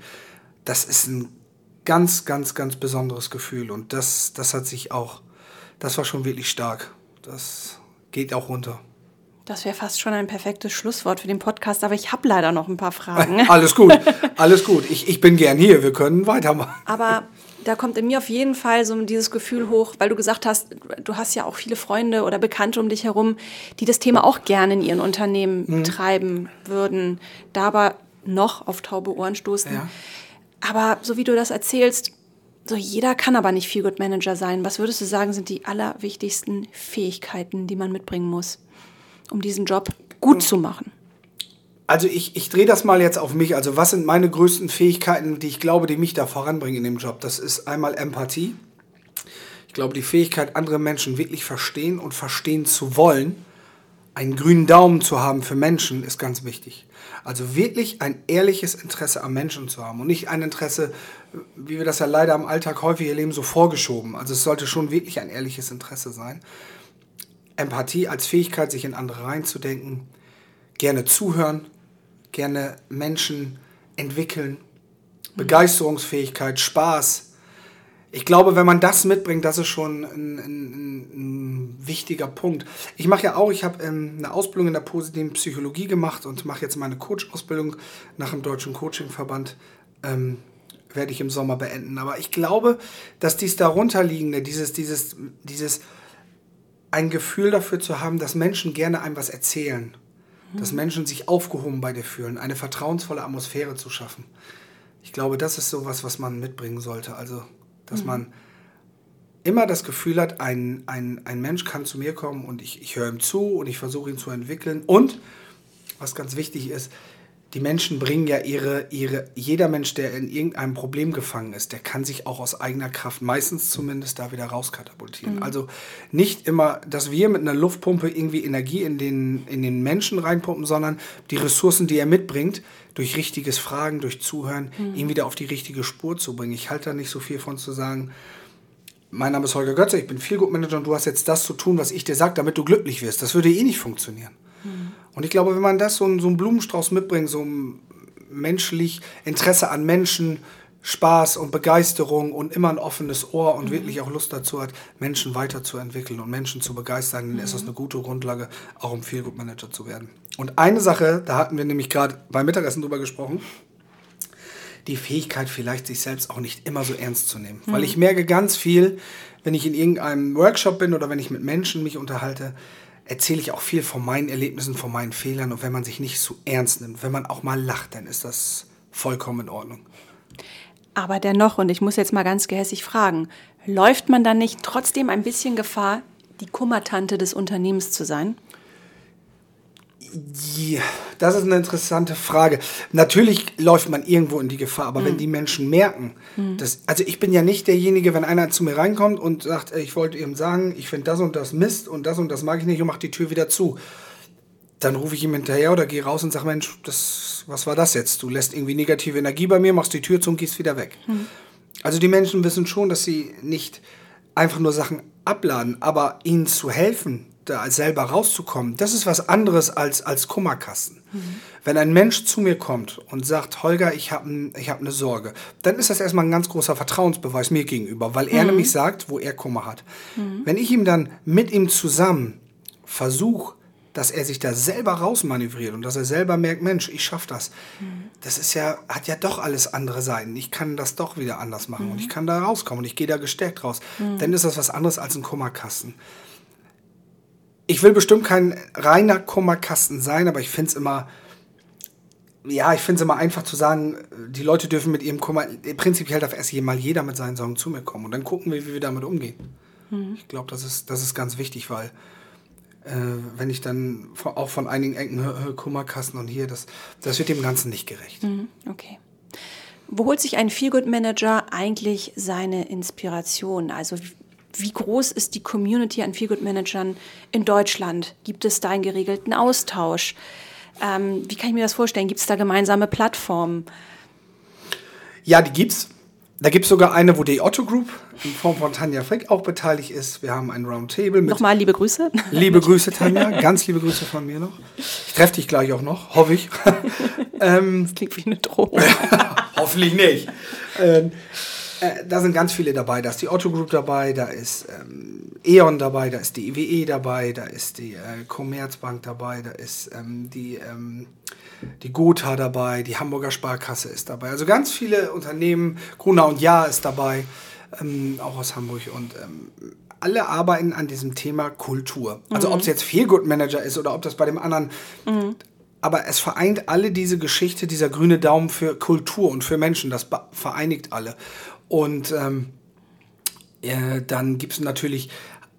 Speaker 3: das ist ein ganz, ganz, ganz besonderes Gefühl. Und das, das hat sich auch, das war schon wirklich stark. Das geht auch runter.
Speaker 1: Das wäre fast schon ein perfektes Schlusswort für den Podcast, aber ich habe leider noch ein paar Fragen. (laughs)
Speaker 3: alles gut, (laughs) alles gut. Ich, ich bin gern hier, wir können weitermachen.
Speaker 1: Aber da kommt in mir auf jeden Fall so dieses Gefühl hoch, weil du gesagt hast, du hast ja auch viele Freunde oder Bekannte um dich herum, die das Thema auch gerne in ihren Unternehmen mhm. treiben würden, da aber noch auf taube Ohren stoßen. Ja. Aber so wie du das erzählst, so jeder kann aber nicht Feel Good Manager sein. Was würdest du sagen, sind die allerwichtigsten Fähigkeiten, die man mitbringen muss, um diesen Job gut zu machen?
Speaker 3: Also ich, ich drehe das mal jetzt auf mich. Also was sind meine größten Fähigkeiten, die ich glaube, die mich da voranbringen in dem Job? Das ist einmal Empathie. Ich glaube, die Fähigkeit, andere Menschen wirklich verstehen und verstehen zu wollen, einen grünen Daumen zu haben für Menschen, ist ganz wichtig. Also wirklich ein ehrliches Interesse am Menschen zu haben und nicht ein Interesse, wie wir das ja leider im Alltag häufig erleben, so vorgeschoben. Also es sollte schon wirklich ein ehrliches Interesse sein. Empathie als Fähigkeit, sich in andere reinzudenken, gerne zuhören, gerne Menschen entwickeln, Begeisterungsfähigkeit, Spaß, ich glaube, wenn man das mitbringt, das ist schon ein, ein, ein wichtiger Punkt. Ich mache ja auch, ich habe ähm, eine Ausbildung in der positiven Psychologie gemacht und mache jetzt meine Coach-Ausbildung nach dem Deutschen Coaching-Verband. Ähm, werde ich im Sommer beenden. Aber ich glaube, dass dies darunterliegende, dieses, dieses, dieses, ein Gefühl dafür zu haben, dass Menschen gerne einem was erzählen. Dass Menschen sich aufgehoben bei dir fühlen, eine vertrauensvolle Atmosphäre zu schaffen. Ich glaube, das ist sowas, was man mitbringen sollte. Also dass mhm. man immer das Gefühl hat, ein, ein, ein Mensch kann zu mir kommen und ich, ich höre ihm zu und ich versuche ihn zu entwickeln. Und, was ganz wichtig ist, die Menschen bringen ja ihre, ihre, jeder Mensch, der in irgendeinem Problem gefangen ist, der kann sich auch aus eigener Kraft, meistens zumindest, da wieder rauskatapultieren. Mhm. Also nicht immer, dass wir mit einer Luftpumpe irgendwie Energie in den, in den Menschen reinpumpen, sondern die Ressourcen, die er mitbringt, durch richtiges Fragen, durch Zuhören, mhm. ihn wieder auf die richtige Spur zu bringen. Ich halte da nicht so viel von zu sagen, mein Name ist Holger Götze, ich bin Feelgood-Manager und du hast jetzt das zu tun, was ich dir sage, damit du glücklich wirst. Das würde eh nicht funktionieren. Mhm. Und ich glaube, wenn man das so, so einen Blumenstrauß mitbringt, so menschlich Interesse an Menschen, Spaß und Begeisterung und immer ein offenes Ohr und mhm. wirklich auch Lust dazu hat, Menschen weiterzuentwickeln und Menschen zu begeistern, dann ist das mhm. eine gute Grundlage, auch um Feelgood Manager zu werden. Und eine Sache, da hatten wir nämlich gerade beim Mittagessen drüber gesprochen, die Fähigkeit vielleicht sich selbst auch nicht immer so ernst zu nehmen. Mhm. Weil ich merke ganz viel, wenn ich in irgendeinem Workshop bin oder wenn ich mit Menschen mich unterhalte, erzähle ich auch viel von meinen Erlebnissen, von meinen Fehlern. Und wenn man sich nicht so ernst nimmt, wenn man auch mal lacht, dann ist das vollkommen in Ordnung.
Speaker 1: Aber dennoch, und ich muss jetzt mal ganz gehässig fragen, läuft man dann nicht trotzdem ein bisschen Gefahr, die Kummertante des Unternehmens zu sein?
Speaker 3: Ja, das ist eine interessante Frage. Natürlich läuft man irgendwo in die Gefahr, aber mhm. wenn die Menschen merken, mhm. dass, also ich bin ja nicht derjenige, wenn einer zu mir reinkommt und sagt, ich wollte ihm sagen, ich finde das und das Mist und das und das mag ich nicht und mache die Tür wieder zu. Dann rufe ich ihm hinterher oder gehe raus und sage, Mensch, das, was war das jetzt? Du lässt irgendwie negative Energie bei mir, machst die Tür zu und gehst wieder weg. Mhm. Also die Menschen wissen schon, dass sie nicht einfach nur Sachen abladen, aber ihnen zu helfen, da selber rauszukommen, das ist was anderes als, als Kummerkasten. Mhm. Wenn ein Mensch zu mir kommt und sagt, Holger, ich habe ich hab eine Sorge, dann ist das erstmal ein ganz großer Vertrauensbeweis mir gegenüber, weil er mhm. nämlich sagt, wo er Kummer hat. Mhm. Wenn ich ihm dann mit ihm zusammen versuche, dass er sich da selber rausmanövriert und dass er selber merkt, Mensch, ich schaffe das. Mhm. Das ist ja, hat ja doch alles andere Seiten. Ich kann das doch wieder anders machen mhm. und ich kann da rauskommen und ich gehe da gestärkt raus. Mhm. Dann ist das was anderes als ein Kummerkasten. Ich will bestimmt kein reiner Kummerkasten sein, aber ich finde es immer, ja, ich finde es immer einfach zu sagen, die Leute dürfen mit ihrem Kummer, prinzipiell darf erst mal jeder mit seinen Sorgen zu mir kommen und dann gucken wir, wie wir damit umgehen. Mhm. Ich glaube, das ist, das ist ganz wichtig, weil äh, wenn ich dann auch von einigen Ecken höre, Kummerkasten und hier, das, das wird dem Ganzen nicht gerecht.
Speaker 1: Mhm, okay. Wo holt sich ein Feelgood-Manager eigentlich seine Inspiration? Also wie groß ist die Community an Feelgood-Managern in Deutschland? Gibt es da einen geregelten Austausch? Ähm, wie kann ich mir das vorstellen? Gibt es da gemeinsame Plattformen?
Speaker 3: Ja, die gibt's. Da gibt es sogar eine, wo die Otto Group in Form von Tanja Frick auch beteiligt ist. Wir haben ein Roundtable mit.
Speaker 1: Nochmal liebe Grüße.
Speaker 3: Liebe Grüße, Tanja. Ganz liebe Grüße von mir noch. Ich treffe dich gleich auch noch, hoffe ich. (laughs)
Speaker 1: ähm, das klingt wie eine Drohung. (laughs)
Speaker 3: Hoffentlich nicht. Ähm, äh, da sind ganz viele dabei. Da ist die Otto Group dabei, da ist ähm, E.ON dabei, da ist die IWE dabei, da ist die äh, Commerzbank dabei, da ist ähm, die, ähm, die Gotha dabei, die Hamburger Sparkasse ist dabei. Also ganz viele Unternehmen, Grunau und Ja ist dabei, ähm, auch aus Hamburg. Und ähm, alle arbeiten an diesem Thema Kultur. Also mhm. ob es jetzt Feel Good Manager ist oder ob das bei dem anderen mhm aber es vereint alle diese Geschichte, dieser grüne Daumen für Kultur und für Menschen, das vereinigt alle. Und ähm, äh, dann gibt es natürlich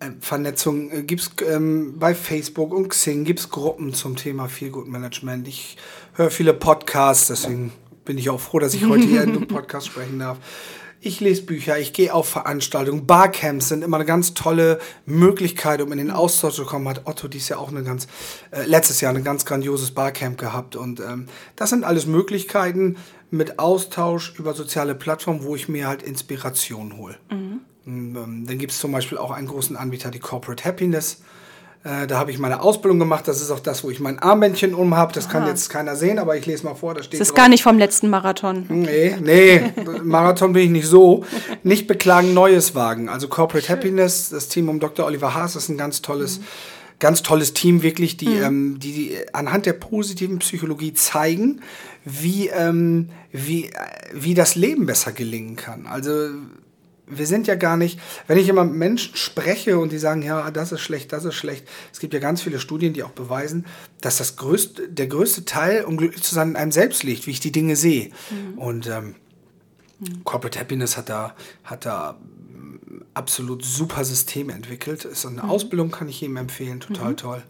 Speaker 3: äh, Vernetzung, äh, gibt es ähm, bei Facebook und Xing gibt es Gruppen zum Thema Feelgood Management. Ich höre viele Podcasts, deswegen bin ich auch froh, dass ich heute hier in einem (laughs) Podcast sprechen darf. Ich lese Bücher, ich gehe auf Veranstaltungen. Barcamps sind immer eine ganz tolle Möglichkeit, um in den Austausch zu kommen. Hat Otto dies Jahr auch eine ganz, äh, letztes Jahr ein ganz grandioses Barcamp gehabt. Und ähm, das sind alles Möglichkeiten mit Austausch über soziale Plattformen, wo ich mir halt Inspiration hole. Mhm. Ähm, dann gibt es zum Beispiel auch einen großen Anbieter, die Corporate Happiness. Äh, da habe ich meine Ausbildung gemacht. Das ist auch das, wo ich mein Armbändchen um habe. Das Aha. kann jetzt keiner sehen, aber ich lese mal vor.
Speaker 1: Da steht das ist drauf. gar nicht vom letzten Marathon.
Speaker 3: Nee, nee, (laughs) Marathon bin ich nicht so. Nicht beklagen, Neues wagen. Also Corporate Schön. Happiness, das Team um Dr. Oliver Haas ist ein ganz tolles, mhm. ganz tolles Team, wirklich, die, mhm. ähm, die, die anhand der positiven Psychologie zeigen, wie, ähm, wie, äh, wie das Leben besser gelingen kann. Also wir sind ja gar nicht, wenn ich immer mit Menschen spreche und die sagen, ja, das ist schlecht, das ist schlecht. Es gibt ja ganz viele Studien, die auch beweisen, dass das größte, der größte Teil, um glücklich zu sein, in einem selbst liegt, wie ich die Dinge sehe. Mhm. Und ähm, mhm. Corporate Happiness hat da, hat da absolut super Systeme entwickelt. Ist eine mhm. Ausbildung, kann ich jedem empfehlen, total mhm. toll.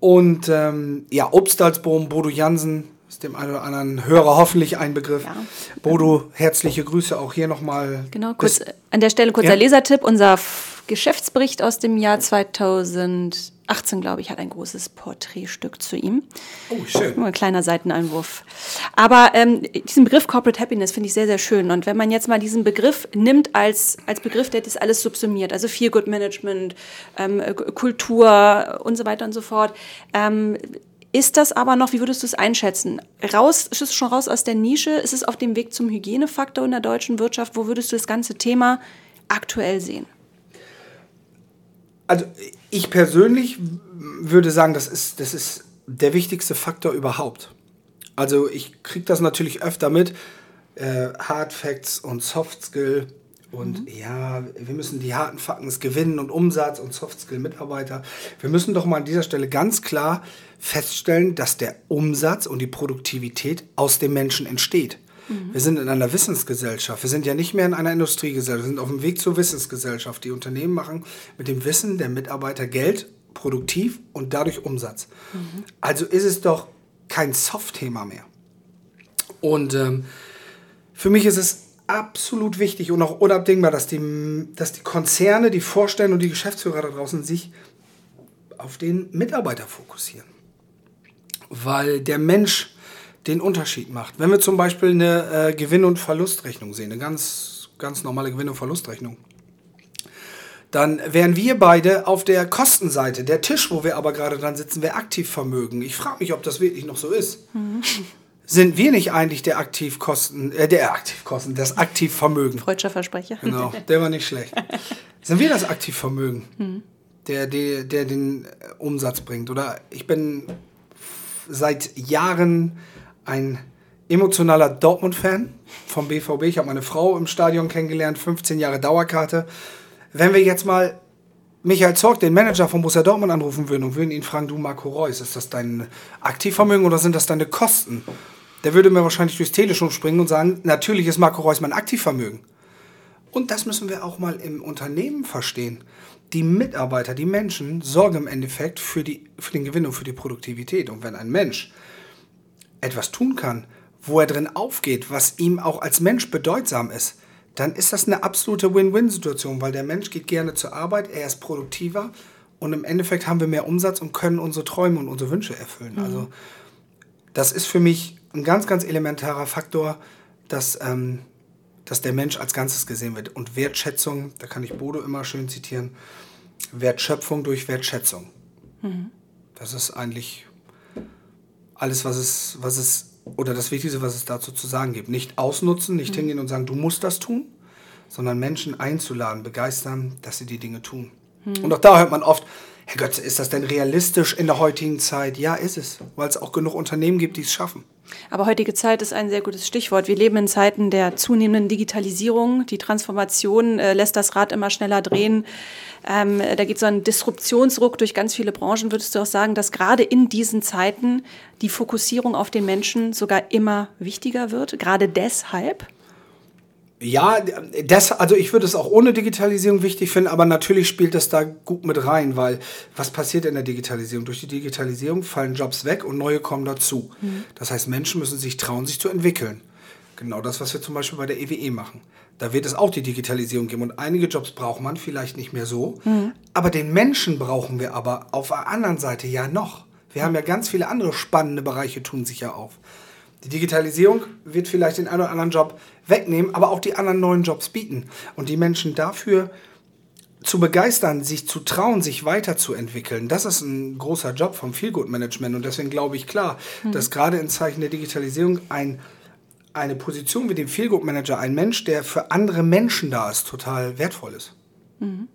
Speaker 3: Und ähm, ja, Obstalsboom, Bodo Jansen, ist dem einen oder anderen Hörer hoffentlich ein Begriff. Ja. Bodo, herzliche Grüße auch hier nochmal.
Speaker 1: Genau, kurz, an der Stelle kurzer ja. Lesertipp. Unser Geschäftsbericht aus dem Jahr 2018, glaube ich, hat ein großes Porträtstück zu ihm. Oh, schön. Nur ein kleiner Seiteneinwurf. Aber ähm, diesen Begriff Corporate Happiness finde ich sehr, sehr schön. Und wenn man jetzt mal diesen Begriff nimmt als, als Begriff, der das alles subsumiert, also Feel Good Management, ähm, Kultur und so weiter und so fort, ähm, ist das aber noch, wie würdest du es einschätzen? Raus, ist es schon raus aus der Nische? Ist es auf dem Weg zum Hygienefaktor in der deutschen Wirtschaft? Wo würdest du das ganze Thema aktuell sehen?
Speaker 3: Also ich persönlich würde sagen, das ist, das ist der wichtigste Faktor überhaupt. Also ich kriege das natürlich öfter mit, äh, Hard Facts und Soft Skill und mhm. ja, wir müssen die harten Fakten, Gewinnen und Umsatz und Softskill-Mitarbeiter. Wir müssen doch mal an dieser Stelle ganz klar feststellen, dass der Umsatz und die Produktivität aus dem Menschen entsteht. Mhm. Wir sind in einer Wissensgesellschaft. Wir sind ja nicht mehr in einer Industriegesellschaft. Wir sind auf dem Weg zur Wissensgesellschaft. Die Unternehmen machen mit dem Wissen der Mitarbeiter Geld, produktiv und dadurch Umsatz. Mhm. Also ist es doch kein Soft-Thema mehr. Und ähm, für mich ist es absolut wichtig und auch unabdingbar, dass die, dass die Konzerne, die Vorstände und die Geschäftsführer da draußen sich auf den Mitarbeiter fokussieren. Weil der Mensch den Unterschied macht. Wenn wir zum Beispiel eine äh, Gewinn- und Verlustrechnung sehen, eine ganz, ganz normale Gewinn- und Verlustrechnung, dann wären wir beide auf der Kostenseite. Der Tisch, wo wir aber gerade dran sitzen, wäre Aktivvermögen. Ich frage mich, ob das wirklich noch so ist. Mhm sind wir nicht eigentlich der Aktivkosten, äh, der Aktivkosten, das Aktivvermögen?
Speaker 1: Freudscher Versprecher.
Speaker 3: Genau, der war nicht schlecht. sind wir das Aktivvermögen? Hm. der, der, der den Umsatz bringt. Oder ich bin seit Jahren ein emotionaler Dortmund-Fan vom BVB. Ich habe meine Frau im Stadion kennengelernt, 15 Jahre Dauerkarte. Wenn wir jetzt mal Michael Zorg, den Manager von Borussia Dortmund, anrufen würden und würden ihn fragen, du Marco Reus, ist das dein Aktivvermögen oder sind das deine Kosten? Der würde mir wahrscheinlich durchs Telefon springen und sagen, natürlich ist Marco Reus mein Aktivvermögen. Und das müssen wir auch mal im Unternehmen verstehen. Die Mitarbeiter, die Menschen sorgen im Endeffekt für, die, für den Gewinn und für die Produktivität. Und wenn ein Mensch etwas tun kann, wo er drin aufgeht, was ihm auch als Mensch bedeutsam ist, dann ist das eine absolute Win-Win-Situation, weil der Mensch geht gerne zur Arbeit, er ist produktiver und im Endeffekt haben wir mehr Umsatz und können unsere Träume und unsere Wünsche erfüllen. Mhm. Also das ist für mich ein ganz, ganz elementarer Faktor, dass, ähm, dass der Mensch als Ganzes gesehen wird. Und Wertschätzung, da kann ich Bodo immer schön zitieren, Wertschöpfung durch Wertschätzung. Mhm. Das ist eigentlich alles, was es, was es oder das Wichtigste, was es dazu zu sagen gibt. Nicht ausnutzen, nicht mhm. hingehen und sagen, du musst das tun, sondern Menschen einzuladen, begeistern, dass sie die Dinge tun. Mhm. Und auch da hört man oft, Herr Götze, ist das denn realistisch in der heutigen Zeit? Ja, ist es, weil es auch genug Unternehmen gibt, die es schaffen.
Speaker 1: Aber heutige Zeit ist ein sehr gutes Stichwort. Wir leben in Zeiten der zunehmenden Digitalisierung. Die Transformation äh, lässt das Rad immer schneller drehen. Ähm, da geht so ein Disruptionsruck durch ganz viele Branchen. Würdest du auch sagen, dass gerade in diesen Zeiten die Fokussierung auf den Menschen sogar immer wichtiger wird? Gerade deshalb?
Speaker 3: Ja, das, also ich würde es auch ohne Digitalisierung wichtig finden, aber natürlich spielt das da gut mit rein, weil was passiert in der Digitalisierung? Durch die Digitalisierung fallen Jobs weg und neue kommen dazu. Mhm. Das heißt, Menschen müssen sich trauen, sich zu entwickeln. Genau das, was wir zum Beispiel bei der EWE e machen. Da wird es auch die Digitalisierung geben und einige Jobs braucht man vielleicht nicht mehr so, mhm. aber den Menschen brauchen wir aber auf der anderen Seite ja noch. Wir haben ja ganz viele andere spannende Bereiche tun sich ja auf. Die Digitalisierung wird vielleicht den einen oder anderen Job wegnehmen, aber auch die anderen neuen Jobs bieten. Und die Menschen dafür zu begeistern, sich zu trauen, sich weiterzuentwickeln, das ist ein großer Job vom Feelgood-Management. Und deswegen glaube ich klar, mhm. dass gerade in Zeichen der Digitalisierung ein, eine Position wie dem Feelgood-Manager, ein Mensch, der für andere Menschen da ist, total wertvoll ist.
Speaker 1: Mhm.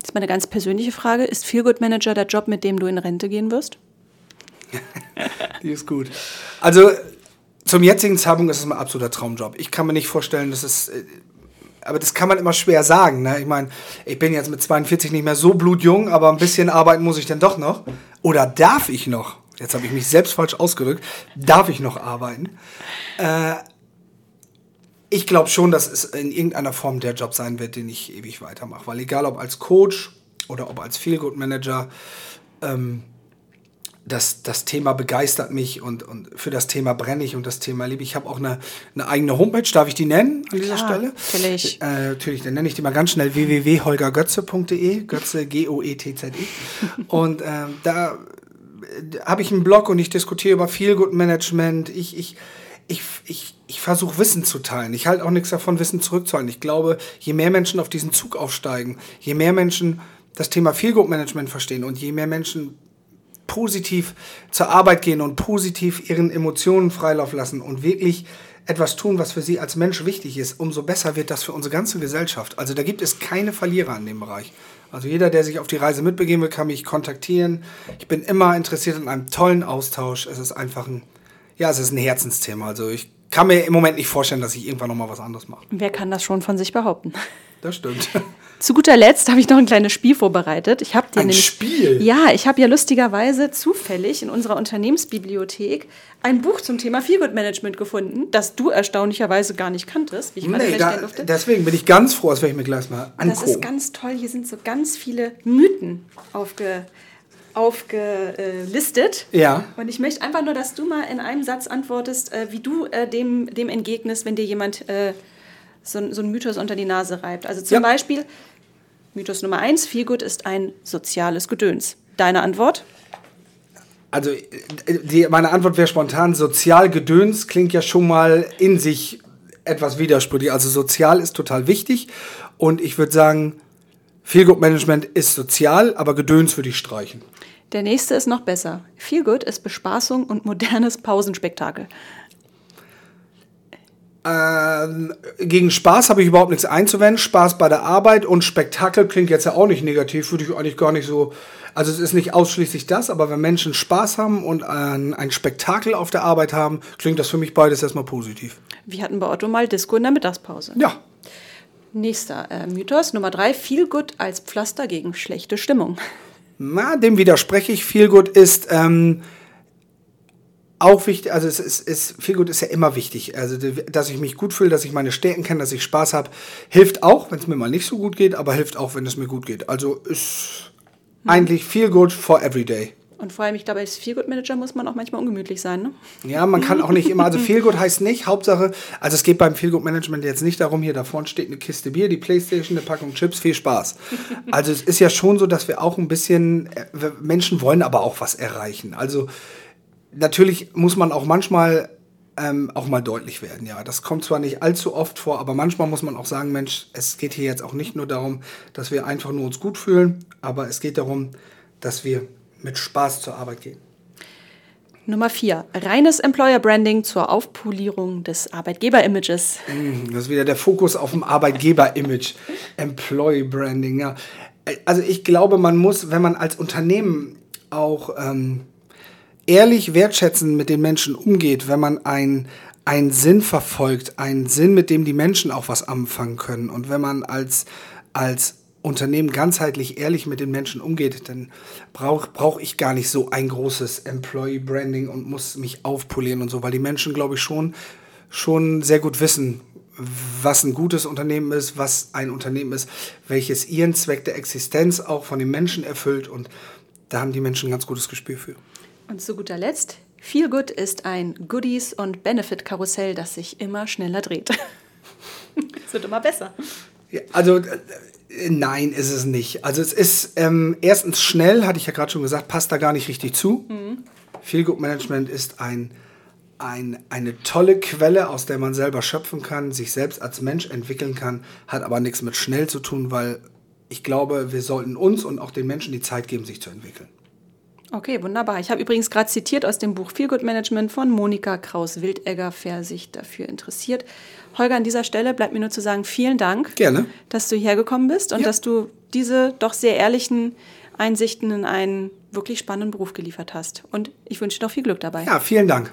Speaker 1: Das ist meine ganz persönliche Frage. Ist Feelgood-Manager der Job, mit dem du in Rente gehen wirst? (laughs)
Speaker 3: Die ist gut. Also zum jetzigen Zeitpunkt ist es ein absoluter Traumjob. Ich kann mir nicht vorstellen, dass es. Äh, aber das kann man immer schwer sagen. Ne? Ich meine, ich bin jetzt mit 42 nicht mehr so blutjung, aber ein bisschen arbeiten muss ich denn doch noch. Oder darf ich noch? Jetzt habe ich mich selbst falsch ausgedrückt. Darf ich noch arbeiten? Äh, ich glaube schon, dass es in irgendeiner Form der Job sein wird, den ich ewig weitermache. Weil egal ob als Coach oder ob als Feelgood Manager, ähm, das, das Thema begeistert mich und, und für das Thema brenne ich und das Thema liebe ich. Ich habe auch eine, eine eigene Homepage, darf ich die nennen an dieser Klar, Stelle?
Speaker 1: Natürlich.
Speaker 3: Äh, natürlich, dann nenne ich die mal ganz schnell www.holgergötze.de, Götze, G-O-E-T-Z-E. -E. und äh, da habe ich einen Blog und ich diskutiere über Feelgood Management. Ich, ich, ich, ich, ich versuche Wissen zu teilen. Ich halte auch nichts davon, Wissen zurückzuhalten. Ich glaube, je mehr Menschen auf diesen Zug aufsteigen, je mehr Menschen das Thema Feelgood Management verstehen und je mehr Menschen positiv zur Arbeit gehen und positiv ihren Emotionen Freilauf lassen und wirklich etwas tun, was für sie als Mensch wichtig ist, umso besser wird das für unsere ganze Gesellschaft. Also da gibt es keine Verlierer in dem Bereich. Also jeder, der sich auf die Reise mitbegeben will, kann mich kontaktieren. Ich bin immer interessiert in einem tollen Austausch. Es ist einfach ein, ja, es ist ein Herzensthema. Also ich kann mir im Moment nicht vorstellen, dass ich irgendwann noch mal was anderes mache.
Speaker 1: Wer kann das schon von sich behaupten?
Speaker 3: Das stimmt. (laughs)
Speaker 1: Zu guter Letzt habe ich noch ein kleines Spiel vorbereitet. Ich habe dir
Speaker 3: ein
Speaker 1: nämlich,
Speaker 3: Spiel?
Speaker 1: Ja, ich habe ja lustigerweise zufällig in unserer Unternehmensbibliothek ein Buch zum Thema Feelgood Management gefunden, das du erstaunlicherweise gar nicht kanntest,
Speaker 3: wie ich nee, da, Deswegen bin ich ganz froh, das werde ich mir gleich mal angucken.
Speaker 1: Das ist ganz toll. Hier sind so ganz viele Mythen aufge, aufgelistet.
Speaker 3: Ja.
Speaker 1: Und ich möchte einfach nur, dass du mal in einem Satz antwortest, äh, wie du äh, dem, dem entgegnest, wenn dir jemand äh, so, so ein Mythos unter die Nase reibt. Also zum ja. Beispiel, Mythos Nummer eins, Feelgood ist ein soziales Gedöns. Deine Antwort?
Speaker 3: Also die, meine Antwort wäre spontan, sozial Gedöns klingt ja schon mal in sich etwas widersprüchlich. Also sozial ist total wichtig und ich würde sagen, Feelgood Management ist sozial, aber Gedöns würde ich streichen.
Speaker 1: Der nächste ist noch besser. Feelgood ist Bespaßung und modernes Pausenspektakel.
Speaker 3: Ähm, gegen Spaß habe ich überhaupt nichts einzuwenden. Spaß bei der Arbeit und Spektakel klingt jetzt ja auch nicht negativ, würde ich eigentlich gar nicht so. Also es ist nicht ausschließlich das, aber wenn Menschen Spaß haben und ein, ein Spektakel auf der Arbeit haben, klingt das für mich beides erstmal positiv.
Speaker 1: Wir hatten bei Otto mal Disco in der Mittagspause.
Speaker 3: Ja.
Speaker 1: Nächster äh, Mythos, Nummer drei, viel gut als Pflaster gegen schlechte Stimmung.
Speaker 3: Na, dem widerspreche ich. Viel gut ist ähm, auch wichtig, also es ist, ist viel gut ist ja immer wichtig. Also, dass ich mich gut fühle, dass ich meine Stärken kenne, dass ich Spaß habe, hilft auch, wenn es mir mal nicht so gut geht, aber hilft auch, wenn es mir gut geht. Also ist hm. eigentlich viel gut for every day.
Speaker 1: Und vor allem, ich glaube, als Feelgood-Manager muss man auch manchmal ungemütlich sein, ne?
Speaker 3: Ja, man kann auch nicht immer, also Feelgood (laughs) heißt nicht, Hauptsache, also es geht beim Feelgood-Management jetzt nicht darum, hier da vorne steht eine Kiste Bier, die Playstation, eine Packung Chips, viel Spaß. Also es ist ja schon so, dass wir auch ein bisschen, äh, Menschen wollen aber auch was erreichen. Also natürlich muss man auch manchmal ähm, auch mal deutlich werden. Ja, das kommt zwar nicht allzu oft vor, aber manchmal muss man auch sagen, Mensch, es geht hier jetzt auch nicht nur darum, dass wir einfach nur uns gut fühlen, aber es geht darum, dass wir mit Spaß zur Arbeit gehen.
Speaker 1: Nummer vier, reines Employer Branding zur Aufpolierung des Arbeitgeber-Images.
Speaker 3: Mm, das ist wieder der Fokus auf dem Arbeitgeber-Image. Employee Branding, ja. Also ich glaube, man muss, wenn man als Unternehmen auch ähm, ehrlich wertschätzend mit den Menschen umgeht, wenn man ein, einen Sinn verfolgt, einen Sinn, mit dem die Menschen auch was anfangen können und wenn man als, als Unternehmen ganzheitlich ehrlich mit den Menschen umgeht, dann brauche brauch ich gar nicht so ein großes Employee Branding und muss mich aufpolieren und so, weil die Menschen, glaube ich, schon, schon sehr gut wissen, was ein gutes Unternehmen ist, was ein Unternehmen ist, welches ihren Zweck der Existenz auch von den Menschen erfüllt und da haben die Menschen ein ganz gutes Gespür für.
Speaker 1: Und zu guter Letzt, Feel Good ist ein Goodies- und Benefit-Karussell, das sich immer schneller dreht. (laughs) es wird immer besser.
Speaker 3: Ja, also äh, nein, ist es nicht. Also es ist ähm, erstens schnell, hatte ich ja gerade schon gesagt, passt da gar nicht richtig zu. Mhm. Feel Good Management ist ein, ein, eine tolle Quelle, aus der man selber schöpfen kann, sich selbst als Mensch entwickeln kann, hat aber nichts mit schnell zu tun, weil ich glaube, wir sollten uns und auch den Menschen die Zeit geben, sich zu entwickeln.
Speaker 1: Okay, wunderbar. Ich habe übrigens gerade zitiert aus dem Buch Feel Good Management von Monika Kraus-Wildegger, wer sich dafür interessiert. Holger, an dieser Stelle bleibt mir nur zu sagen, vielen Dank,
Speaker 3: Gerne.
Speaker 1: dass du hierher gekommen bist und ja. dass du diese doch sehr ehrlichen Einsichten in einen wirklich spannenden Beruf geliefert hast. Und ich wünsche dir noch viel Glück dabei.
Speaker 3: Ja, vielen Dank.